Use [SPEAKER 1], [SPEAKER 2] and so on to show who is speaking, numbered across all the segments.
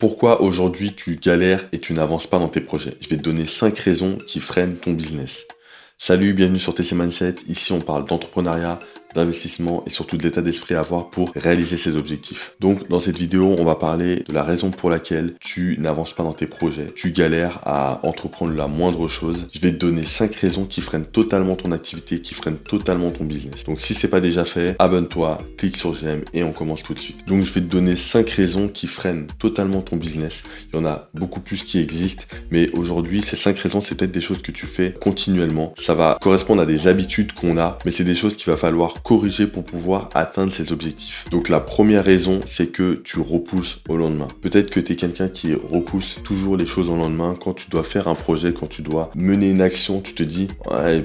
[SPEAKER 1] Pourquoi aujourd'hui tu galères et tu n'avances pas dans tes projets? Je vais te donner 5 raisons qui freinent ton business. Salut, bienvenue sur TC Mindset. Ici, on parle d'entrepreneuriat, d'investissement et surtout de l'état d'esprit à avoir pour réaliser ses objectifs. Donc dans cette vidéo, on va parler de la raison pour laquelle tu n'avances pas dans tes projets, tu galères à entreprendre la moindre chose. Je vais te donner 5 raisons qui freinent totalement ton activité, qui freinent totalement ton business. Donc si c'est pas déjà fait, abonne-toi, clique sur j'aime et on commence tout de suite. Donc je vais te donner 5 raisons qui freinent totalement ton business. Il y en a beaucoup plus qui existent, mais aujourd'hui ces 5 raisons, c'est peut-être des choses que tu fais continuellement. Ça va correspondre à des habitudes qu'on a, mais c'est des choses qu'il va falloir corriger pour pouvoir atteindre ces objectifs. Donc la première raison, c'est que tu repousses au lendemain. Peut-être que tu es quelqu'un qui repousse toujours les choses au lendemain. Quand tu dois faire un projet, quand tu dois mener une action, tu te dis,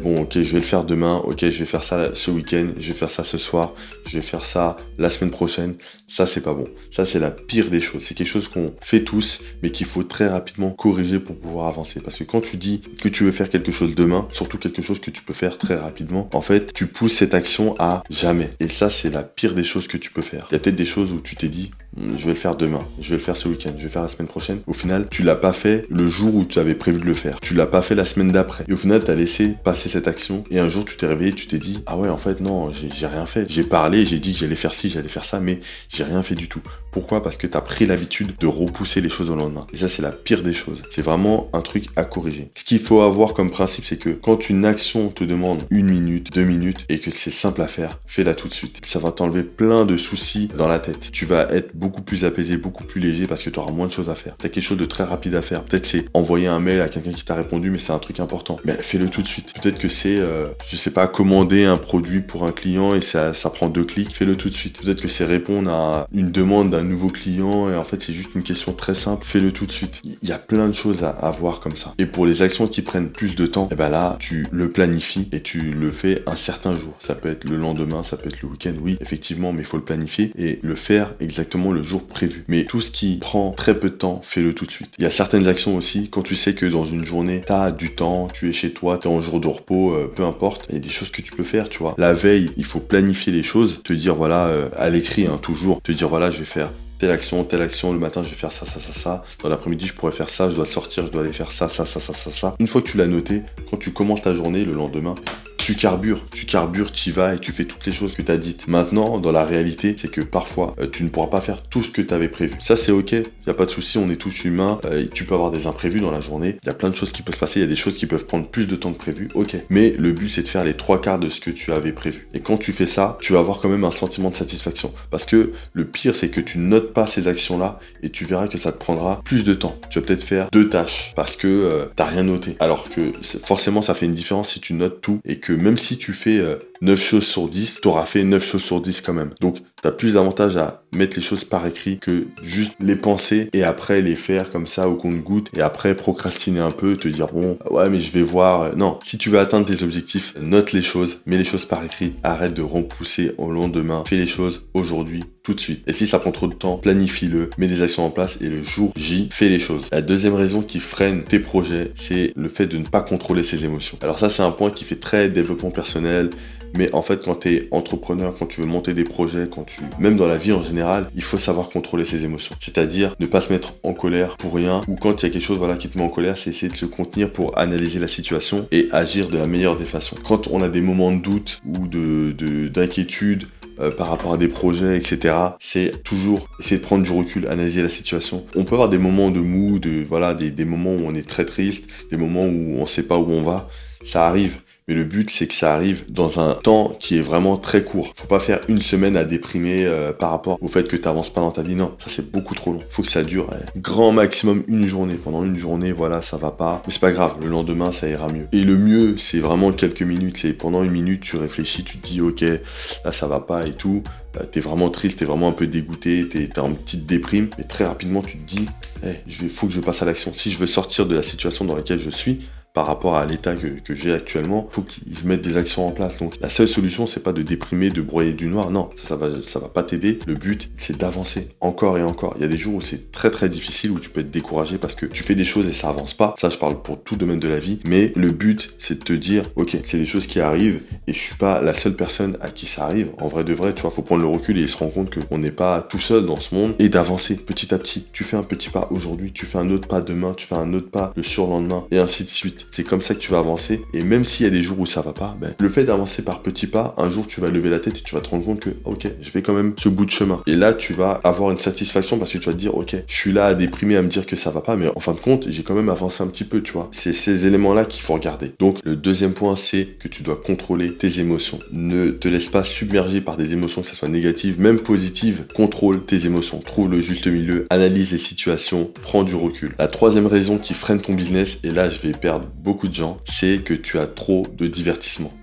[SPEAKER 1] bon, ok, je vais le faire demain, ok, je vais faire ça ce week-end, je vais faire ça ce soir, je vais faire ça la semaine prochaine. Ça, c'est pas bon. Ça, c'est la pire des choses. C'est quelque chose qu'on fait tous, mais qu'il faut très rapidement corriger pour pouvoir avancer. Parce que quand tu dis que tu veux faire quelque chose demain, surtout quelque chose que tu peux faire très rapidement, en fait, tu pousses cette action à jamais. Et ça, c'est la pire des choses que tu peux faire. Il y a peut-être des choses où tu t'es dit, je vais le faire demain, je vais le faire ce week-end, je vais le faire la semaine prochaine. Au final, tu l'as pas fait le jour où tu avais prévu de le faire. Tu l'as pas fait la semaine d'après. Et au final, tu as laissé passer cette action. Et un jour, tu t'es réveillé, tu t'es dit, ah ouais, en fait, non, j'ai rien fait. J'ai parlé, j'ai dit que j'allais faire ci, j'allais faire ça, mais j'ai rien fait du tout. Pourquoi? Parce que tu as pris l'habitude de repousser les choses au lendemain. Et ça, c'est la pire des choses. C'est vraiment un truc à corriger. Ce qu'il faut avoir comme principe, c'est que quand une action te demande une minute, deux minutes, et que c'est simple à faire, fais-la tout de suite. Ça va t'enlever plein de soucis dans la tête. Tu vas être beaucoup plus apaisé, beaucoup plus léger parce que tu auras moins de choses à faire. Tu as quelque chose de très rapide à faire. Peut-être c'est envoyer un mail à quelqu'un qui t'a répondu, mais c'est un truc important. Mais fais-le tout de suite. Peut-être que c'est, euh, je sais pas, commander un produit pour un client et ça, ça prend deux clics. Fais-le tout de suite. Peut-être que c'est répondre à une demande d'un nouveau client et en fait c'est juste une question très simple. Fais-le tout de suite. Il y a plein de choses à, à voir comme ça. Et pour les actions qui prennent plus de temps, et eh ben là, tu le planifies et tu le fais un certain jour. Ça peut être le lendemain, ça peut être le week-end, oui, effectivement, mais il faut le planifier et le faire exactement le jour prévu. Mais tout ce qui prend très peu de temps, fais-le tout de suite. Il y a certaines actions aussi, quand tu sais que dans une journée, tu as du temps, tu es chez toi, tu es en jour de repos, euh, peu importe, il y des choses que tu peux faire, tu vois. La veille, il faut planifier les choses, te dire, voilà, euh, à l'écrit, hein, toujours, te dire, voilà, je vais faire telle action, telle action, le matin je vais faire ça, ça, ça, ça, dans l'après-midi je pourrais faire ça, je dois sortir, je dois aller faire ça, ça, ça, ça, ça, ça. Une fois que tu l'as noté, quand tu commences ta journée, le lendemain, tu carbures, tu carbures, tu y vas et tu fais toutes les choses que tu as dites. Maintenant, dans la réalité, c'est que parfois, euh, tu ne pourras pas faire tout ce que tu avais prévu. Ça, c'est ok, il n'y a pas de souci, on est tous humains, euh, tu peux avoir des imprévus dans la journée, il y a plein de choses qui peuvent se passer, il y a des choses qui peuvent prendre plus de temps que prévu, ok. Mais le but, c'est de faire les trois quarts de ce que tu avais prévu. Et quand tu fais ça, tu vas avoir quand même un sentiment de satisfaction. Parce que le pire, c'est que tu notes pas ces actions-là et tu verras que ça te prendra plus de temps. Tu vas peut-être faire deux tâches parce que euh, tu n'as rien noté. Alors que forcément, ça fait une différence si tu notes tout et que même si tu fais 9 euh, choses sur 10, tu auras fait 9 choses sur 10 quand même. Donc, tu as plus d'avantage à mettre les choses par écrit que juste les penser et après les faire comme ça au compte-goutte et après procrastiner un peu, te dire bon, ouais, mais je vais voir. Non, si tu veux atteindre tes objectifs, note les choses, mets les choses par écrit, arrête de repousser au lendemain, fais les choses aujourd'hui, tout de suite. Et si ça prend trop de temps, planifie-le, mets des actions en place et le jour J, fais les choses. La deuxième raison qui freine tes projets, c'est le fait de ne pas contrôler ses émotions. Alors ça, c'est un point qui fait très développement personnel, mais en fait, quand tu es entrepreneur, quand tu veux monter des projets, quand tu, même dans la vie en général, il faut savoir contrôler ses émotions. C'est-à-dire ne pas se mettre en colère pour rien, ou quand il y a quelque chose voilà, qui te met en colère, c'est essayer de se contenir pour analyser la situation et agir de la meilleure des façons. Quand on a des moments de doute ou de, d'inquiétude, euh, par rapport à des projets, etc. C'est toujours essayer de prendre du recul, analyser la situation. On peut avoir des moments de mou, de voilà, des, moments où on est très triste, des moments où on sait pas où on va. Ça arrive. Mais le but, c'est que ça arrive dans un temps qui est vraiment très court. Faut pas faire une semaine à déprimer euh, par rapport au fait que tu n'avances pas dans ta vie. Non, ça c'est beaucoup trop long. Faut que ça dure grand maximum une journée. Pendant une journée, voilà, ça va pas. Mais c'est pas grave. Le lendemain, ça ira mieux. Et le mieux, c'est vraiment quelques minutes. C'est pendant une minute, tu réfléchis, tu te dis, ok, là ça va pas et tout. Euh, t'es vraiment triste, t'es vraiment un peu dégoûté, t'es en petite déprime. Mais très rapidement, tu te dis, il faut que je passe à l'action. Si je veux sortir de la situation dans laquelle je suis, par rapport à l'état que, j'ai actuellement, faut que je mette des actions en place. Donc la seule solution, c'est pas de déprimer, de broyer du noir. Non, ça, va, va pas t'aider. Le but, c'est d'avancer encore et encore. Il y a des jours où c'est très très difficile, où tu peux être découragé parce que tu fais des choses et ça avance pas. Ça, je parle pour tout domaine de la vie. Mais le but, c'est de te dire, ok, c'est des choses qui arrivent et je suis pas la seule personne à qui ça arrive. En vrai de vrai, tu vois, faut prendre le recul et se rendre compte qu'on n'est pas tout seul dans ce monde et d'avancer petit à petit. Tu fais un petit pas aujourd'hui, tu fais un autre pas demain, tu fais un autre pas le surlendemain et ainsi de suite. C'est comme ça que tu vas avancer et même s'il y a des jours où ça va pas, ben, le fait d'avancer par petits pas, un jour tu vas lever la tête et tu vas te rendre compte que, ok, je fais quand même ce bout de chemin. Et là, tu vas avoir une satisfaction parce que tu vas te dire, ok, je suis là à déprimer, à me dire que ça va pas, mais en fin de compte, j'ai quand même avancé un petit peu, tu vois. C'est ces éléments-là qu'il faut regarder. Donc, le deuxième point, c'est que tu dois contrôler tes émotions. Ne te laisse pas submerger par des émotions, que ce soit négatives, même positives. Contrôle tes émotions. Trouve le juste milieu, analyse les situations, prends du recul. La troisième raison qui freine ton business, et là je vais perdre beaucoup de gens, c'est que tu as trop de divertissement.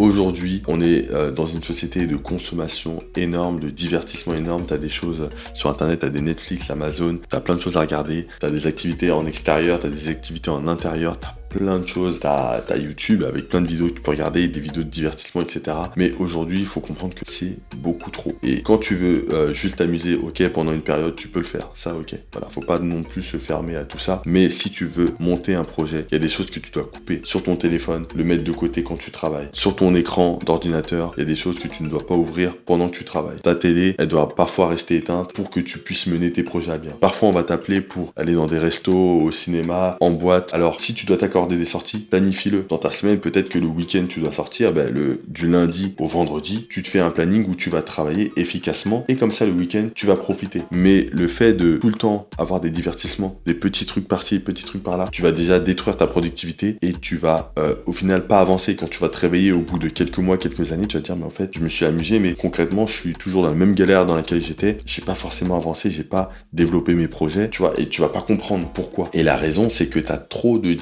[SPEAKER 1] Aujourd'hui, on est euh, dans une société de consommation énorme, de divertissement énorme. Tu as des choses sur Internet, tu as des Netflix, Amazon, tu as plein de choses à regarder. Tu as des activités en extérieur, tu as des activités en intérieur, plein de choses. T'as as YouTube avec plein de vidéos que tu peux regarder, des vidéos de divertissement, etc. Mais aujourd'hui, il faut comprendre que c'est beaucoup trop. Et quand tu veux euh, juste t'amuser, ok, pendant une période, tu peux le faire. Ça, ok. Voilà, faut pas non plus se fermer à tout ça. Mais si tu veux monter un projet, il y a des choses que tu dois couper sur ton téléphone, le mettre de côté quand tu travailles. Sur ton écran d'ordinateur, il y a des choses que tu ne dois pas ouvrir pendant que tu travailles. Ta télé, elle doit parfois rester éteinte pour que tu puisses mener tes projets à bien. Parfois, on va t'appeler pour aller dans des restos, au cinéma, en boîte. Alors, si tu dois t'accorder des sorties, planifie-le. Dans ta semaine, peut-être que le week-end tu dois sortir, ben, le, du lundi au vendredi, tu te fais un planning où tu vas travailler efficacement et comme ça le week-end tu vas profiter. Mais le fait de tout le temps avoir des divertissements, des petits trucs par-ci, petits trucs par-là, tu vas déjà détruire ta productivité et tu vas euh, au final pas avancer. Quand tu vas te réveiller au bout de quelques mois, quelques années, tu vas te dire mais en fait je me suis amusé mais concrètement je suis toujours dans la même galère dans laquelle j'étais. J'ai pas forcément avancé, j'ai pas développé mes projets, tu vois, et tu vas pas comprendre pourquoi. Et la raison c'est que tu as trop de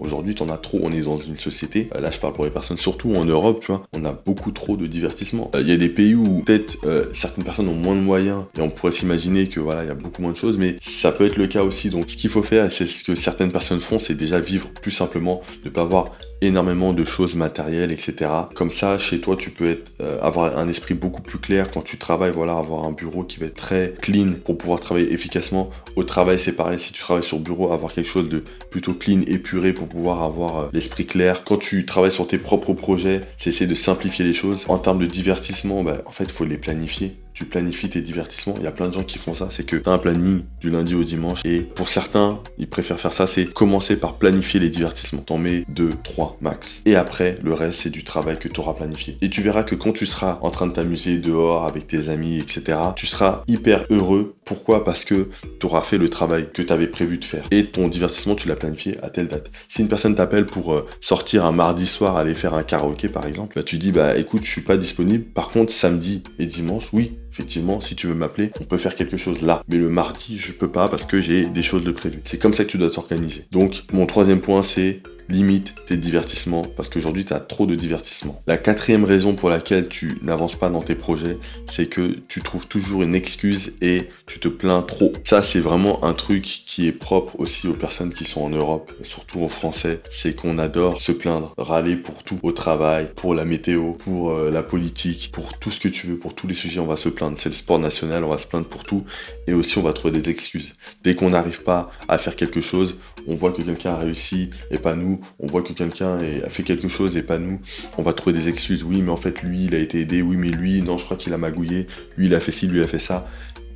[SPEAKER 1] Aujourd'hui, tu en as trop. On est dans une société, euh, là je parle pour les personnes, surtout en Europe, tu vois, on a beaucoup trop de divertissement. Euh, il y a des pays où peut-être euh, certaines personnes ont moins de moyens et on pourrait s'imaginer que voilà, il y a beaucoup moins de choses, mais ça peut être le cas aussi. Donc ce qu'il faut faire, c'est ce que certaines personnes font, c'est déjà vivre plus simplement, ne pas avoir énormément de choses matérielles, etc. Comme ça, chez toi, tu peux être, avoir un esprit beaucoup plus clair quand tu travailles, voilà, avoir un bureau qui va être très clean pour pouvoir travailler efficacement. Au travail, c'est pareil, si tu travailles sur bureau, avoir quelque chose de plutôt clean, épuré pour pouvoir avoir euh, l'esprit clair. Quand tu travailles sur tes propres projets, c'est essayer de simplifier les choses. En termes de divertissement, bah, en fait, il faut les planifier tu planifies tes divertissements. Il y a plein de gens qui font ça, c'est que tu as un planning du lundi au dimanche. Et pour certains, ils préfèrent faire ça, c'est commencer par planifier les divertissements. T'en mets 2, 3 max. Et après, le reste, c'est du travail que tu auras planifié. Et tu verras que quand tu seras en train de t'amuser dehors avec tes amis, etc., tu seras hyper heureux. Pourquoi? Parce que tu auras fait le travail que tu avais prévu de faire. Et ton divertissement, tu l'as planifié à telle date. Si une personne t'appelle pour euh, sortir un mardi soir, aller faire un karaoké par exemple, bah, tu dis, bah écoute, je suis pas disponible. Par contre, samedi et dimanche, oui, effectivement, si tu veux m'appeler, on peut faire quelque chose là. Mais le mardi, je peux pas parce que j'ai des choses de prévues. C'est comme ça que tu dois t'organiser. Donc, mon troisième point, c'est limite tes divertissements parce qu'aujourd'hui tu as trop de divertissements. La quatrième raison pour laquelle tu n'avances pas dans tes projets, c'est que tu trouves toujours une excuse et tu te plains trop. Ça c'est vraiment un truc qui est propre aussi aux personnes qui sont en Europe, surtout aux Français, c'est qu'on adore se plaindre, râler pour tout, au travail, pour la météo, pour euh, la politique, pour tout ce que tu veux, pour tous les sujets on va se plaindre. C'est le sport national, on va se plaindre pour tout et aussi on va trouver des excuses. Dès qu'on n'arrive pas à faire quelque chose, on voit que quelqu'un a réussi et pas nous, on voit que quelqu'un a fait quelque chose et pas nous, on va trouver des excuses. Oui, mais en fait, lui, il a été aidé. Oui, mais lui, non, je crois qu'il a magouillé. Lui, il a fait ci, lui, a fait ça.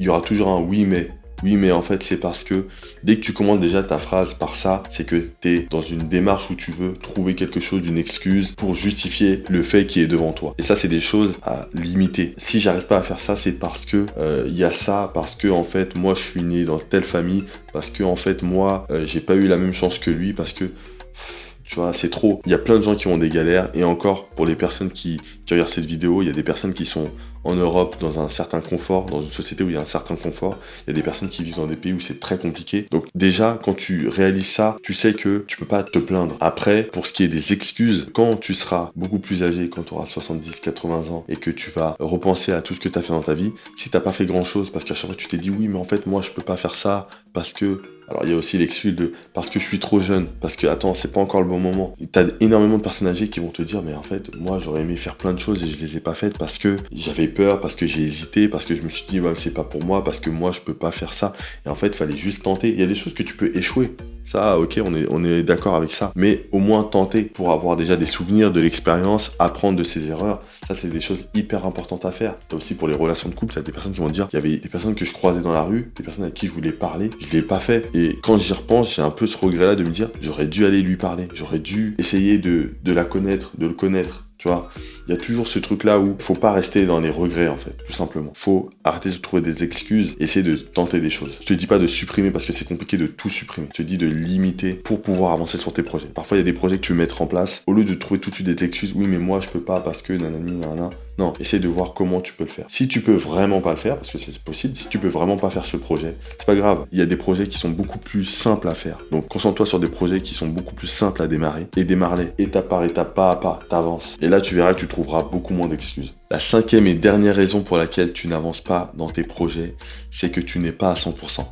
[SPEAKER 1] Il y aura toujours un oui, mais. Oui, mais en fait, c'est parce que dès que tu commences déjà ta phrase par ça, c'est que tu es dans une démarche où tu veux trouver quelque chose, d'une excuse pour justifier le fait qui est devant toi. Et ça, c'est des choses à limiter. Si j'arrive pas à faire ça, c'est parce que euh, il y a ça, parce que en fait, moi, je suis né dans telle famille, parce que en fait, moi, euh, j'ai pas eu la même chance que lui, parce que tu vois, c'est trop. Il y a plein de gens qui ont des galères et encore pour les personnes qui, qui regardent cette vidéo, il y a des personnes qui sont en Europe dans un certain confort, dans une société où il y a un certain confort. Il y a des personnes qui vivent dans des pays où c'est très compliqué. Donc déjà, quand tu réalises ça, tu sais que tu peux pas te plaindre. Après, pour ce qui est des excuses, quand tu seras beaucoup plus âgé, quand tu auras 70, 80 ans et que tu vas repenser à tout ce que tu as fait dans ta vie, si t'as pas fait grand chose parce qu'à chaque fois tu t'es dit oui, mais en fait moi je peux pas faire ça parce que alors il y a aussi l'excuse de parce que je suis trop jeune, parce que attends, c'est pas encore le bon moment. T'as énormément de personnes âgées qui vont te dire mais en fait moi j'aurais aimé faire plein de et je les ai pas faites parce que j'avais peur, parce que j'ai hésité, parce que je me suis dit c'est pas pour moi, parce que moi je peux pas faire ça. Et en fait fallait juste tenter. Il y a des choses que tu peux échouer. Ça, ok, on est, on est d'accord avec ça. Mais au moins tenter pour avoir déjà des souvenirs, de l'expérience, apprendre de ses erreurs. Ça, c'est des choses hyper importantes à faire. T'as aussi pour les relations de couple, t'as des personnes qui vont dire, il y avait des personnes que je croisais dans la rue, des personnes à qui je voulais parler, je l'ai pas fait. Et quand j'y repense, j'ai un peu ce regret-là de me dire, j'aurais dû aller lui parler, j'aurais dû essayer de, de la connaître, de le connaître, tu vois, il y a toujours ce truc-là où faut pas rester dans les regrets, en fait, tout simplement. Faut arrêter de trouver des excuses, essayer de tenter des choses. Je te dis pas de supprimer parce que c'est compliqué de tout supprimer. Je te dis de limiter pour pouvoir avancer sur tes projets. Parfois, il y a des projets que tu veux mettre en place. Au lieu de trouver tout de suite des excuses, oui, mais moi, je peux pas parce que nanani, nanana. Non, essaye de voir comment tu peux le faire. Si tu peux vraiment pas le faire, parce que c'est possible, si tu peux vraiment pas faire ce projet, c'est pas grave. Il y a des projets qui sont beaucoup plus simples à faire. Donc concentre-toi sur des projets qui sont beaucoup plus simples à démarrer et démarre-les étape par étape, pas à pas, t'avances. Et là, tu verras que tu trouveras beaucoup moins d'excuses. La cinquième et dernière raison pour laquelle tu n'avances pas dans tes projets, c'est que tu n'es pas à 100%.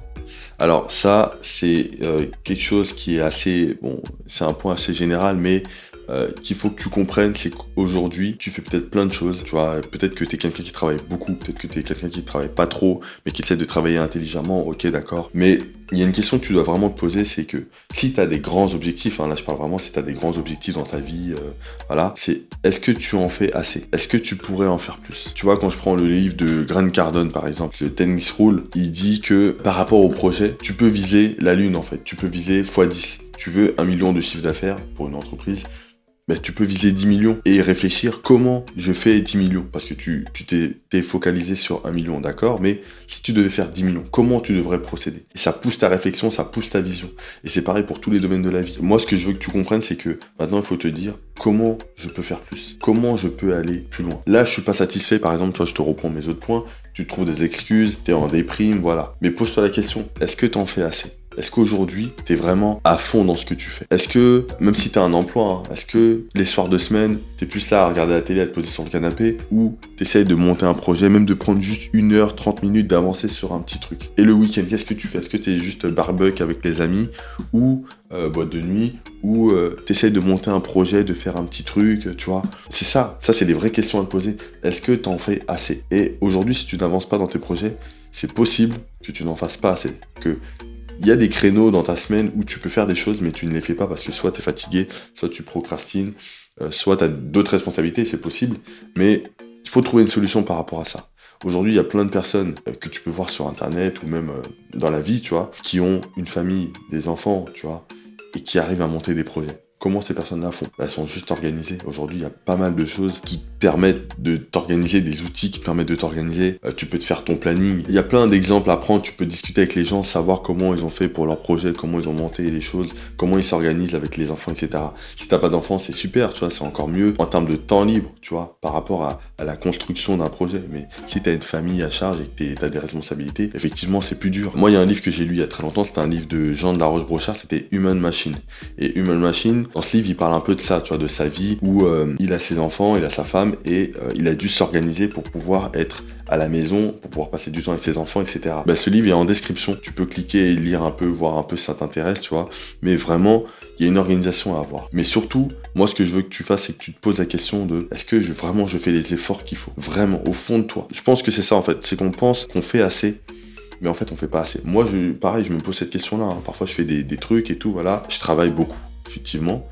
[SPEAKER 1] Alors ça, c'est euh, quelque chose qui est assez, bon, c'est un point assez général, mais euh, qu'il faut que tu comprennes, c'est qu'aujourd'hui, tu fais peut-être plein de choses. Tu vois, peut-être que tu es quelqu'un qui travaille beaucoup, peut-être que tu es quelqu'un qui travaille pas trop, mais qui essaie de travailler intelligemment, ok, d'accord. Mais il y a une question que tu dois vraiment te poser, c'est que si tu as des grands objectifs, hein, là je parle vraiment si tu as des grands objectifs dans ta vie, euh, voilà, c'est est-ce que tu en fais assez? Est-ce que tu pourrais en faire plus? Tu vois, quand je prends le livre de Grant Cardone par exemple, le Tennis Rule, il dit que par rapport au projet, tu peux viser la lune en fait, tu peux viser x10. Tu veux un million de chiffre d'affaires pour une entreprise, bah, tu peux viser 10 millions et réfléchir comment je fais 10 millions. Parce que tu t'es focalisé sur 1 million, d'accord? Mais si tu devais faire 10 millions, comment tu devrais procéder? Et ça pousse ta réflexion, ça pousse ta vision. Et c'est pareil pour tous les domaines de la vie. Moi, ce que je veux que tu comprennes, c'est que maintenant, il faut te dire comment je peux faire plus Comment je peux aller plus loin Là, je suis pas satisfait, par exemple, toi, je te reprends mes autres points, tu trouves des excuses, tu es en déprime, voilà. Mais pose-toi la question, est-ce que tu en fais assez? Est-ce qu'aujourd'hui, tu es vraiment à fond dans ce que tu fais? Est-ce que, même si tu as un emploi, hein, est-ce que les soirs de semaine, tu es plus là à regarder la télé, à te poser sur le canapé, ou tu de monter un projet, même de prendre juste une heure, 30 minutes, d'avancer sur un petit truc? Et le week-end, qu'est-ce que tu fais? Est-ce que tu es juste barbecue avec les amis, ou euh, boîte de nuit, ou euh, de monter un projet, de faire un petit truc, tu vois? C'est ça, ça c'est des vraies questions à te poser. Est-ce que tu en fais assez? Et aujourd'hui, si tu n'avances pas dans tes projets, c'est possible que tu n'en fasses pas assez. Que il y a des créneaux dans ta semaine où tu peux faire des choses, mais tu ne les fais pas parce que soit tu es fatigué, soit tu procrastines, euh, soit tu as d'autres responsabilités, c'est possible, mais il faut trouver une solution par rapport à ça. Aujourd'hui, il y a plein de personnes euh, que tu peux voir sur Internet ou même euh, dans la vie, tu vois, qui ont une famille, des enfants, tu vois, et qui arrivent à monter des projets. Comment ces personnes-là font Elles sont juste organisées. Aujourd'hui, il y a pas mal de choses qui permettent de t'organiser, des outils qui permettent de t'organiser. Euh, tu peux te faire ton planning. Il y a plein d'exemples à prendre. Tu peux discuter avec les gens, savoir comment ils ont fait pour leur projet, comment ils ont monté les choses, comment ils s'organisent avec les enfants, etc. Si t'as pas d'enfants, c'est super, tu vois, c'est encore mieux en termes de temps libre, tu vois, par rapport à, la construction d'un projet. Mais si t'as une famille à charge et que t'as des responsabilités, effectivement, c'est plus dur. Moi, il y a un livre que j'ai lu il y a très longtemps. C'était un livre de Jean de la Roche-Brochard. C'était Human Machine. Et Human Machine, dans ce livre, il parle un peu de ça, tu vois, de sa vie, où euh, il a ses enfants, il a sa femme, et euh, il a dû s'organiser pour pouvoir être à la maison, pour pouvoir passer du temps avec ses enfants, etc. Bah, ce livre est en description, tu peux cliquer et lire un peu, voir un peu si ça t'intéresse, tu vois, mais vraiment, il y a une organisation à avoir. Mais surtout, moi, ce que je veux que tu fasses, c'est que tu te poses la question de est-ce que vraiment je fais les efforts qu'il faut? Vraiment, au fond de toi. Je pense que c'est ça, en fait, c'est qu'on pense qu'on fait assez, mais en fait on fait pas assez. Moi je pareil je me pose cette question là, hein. parfois je fais des, des, trucs et tout, voilà, je travaille beaucoup, effectivement,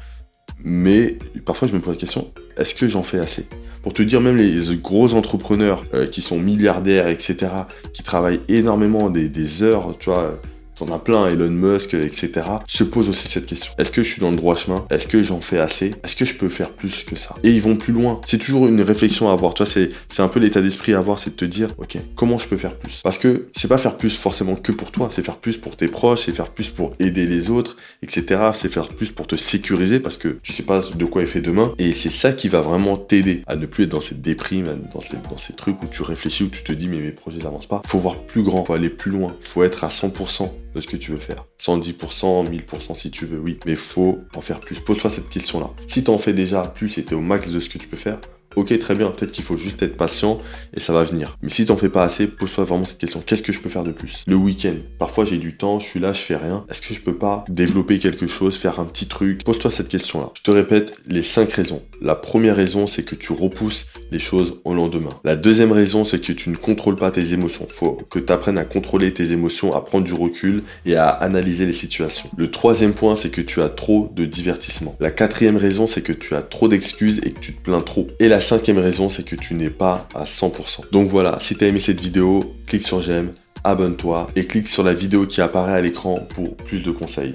[SPEAKER 1] mais parfois je me pose la question, est-ce que j'en fais assez? Pour te dire, même les gros entrepreneurs euh, qui sont milliardaires, etc., qui travaillent énormément des, heures, tu vois, t'en as plein, Elon Musk, etc., se posent aussi cette question. Est-ce que je suis dans le droit chemin? Est-ce que j'en fais assez? Est-ce que je peux faire plus que ça? Et ils vont plus loin. C'est toujours une réflexion à avoir. C'est, un peu l'état d'esprit à avoir, c'est de te dire, ok, comment je peux faire plus? Parce que c'est pas faire plus forcément que pour toi, c'est faire plus pour tes proches, c'est faire plus pour aider les autres, etc. C'est faire plus pour te sécuriser parce que tu sais pas de quoi est fait demain. Et c'est ça qui va vraiment t'aider à ne plus être dans cette déprime, dans ces, dans ces trucs où tu réfléchis, où tu te dis, mais mes projets n'avancent pas. Faut voir plus grand, faut aller plus loin, faut être à 100% de ce que tu veux faire. 110%, 1000% si tu veux, oui. Mais faut en faire plus. Pose-toi cette question-là. Si tu en fais déjà plus et t'es au max de ce que tu peux faire, Ok, très bien, peut-être qu'il faut juste être patient et ça va venir. Mais si t'en fais pas assez, pose-toi vraiment cette question. Qu'est-ce que je peux faire de plus Le week-end. Parfois j'ai du temps, je suis là, je fais rien. Est-ce que je peux pas développer quelque chose, faire un petit truc Pose-toi cette question-là. Je te répète les cinq raisons. La première raison, c'est que tu repousses les choses au lendemain. La deuxième raison, c'est que tu ne contrôles pas tes émotions. Faut que tu apprennes à contrôler tes émotions, à prendre du recul et à analyser les situations. Le troisième point, c'est que tu as trop de divertissement. La quatrième raison, c'est que tu as trop d'excuses et que tu te plains trop. Et la cinquième raison, c'est que tu n'es pas à 100%. Donc voilà, si tu as aimé cette vidéo, clique sur j'aime, abonne-toi et clique sur la vidéo qui apparaît à l'écran pour plus de conseils.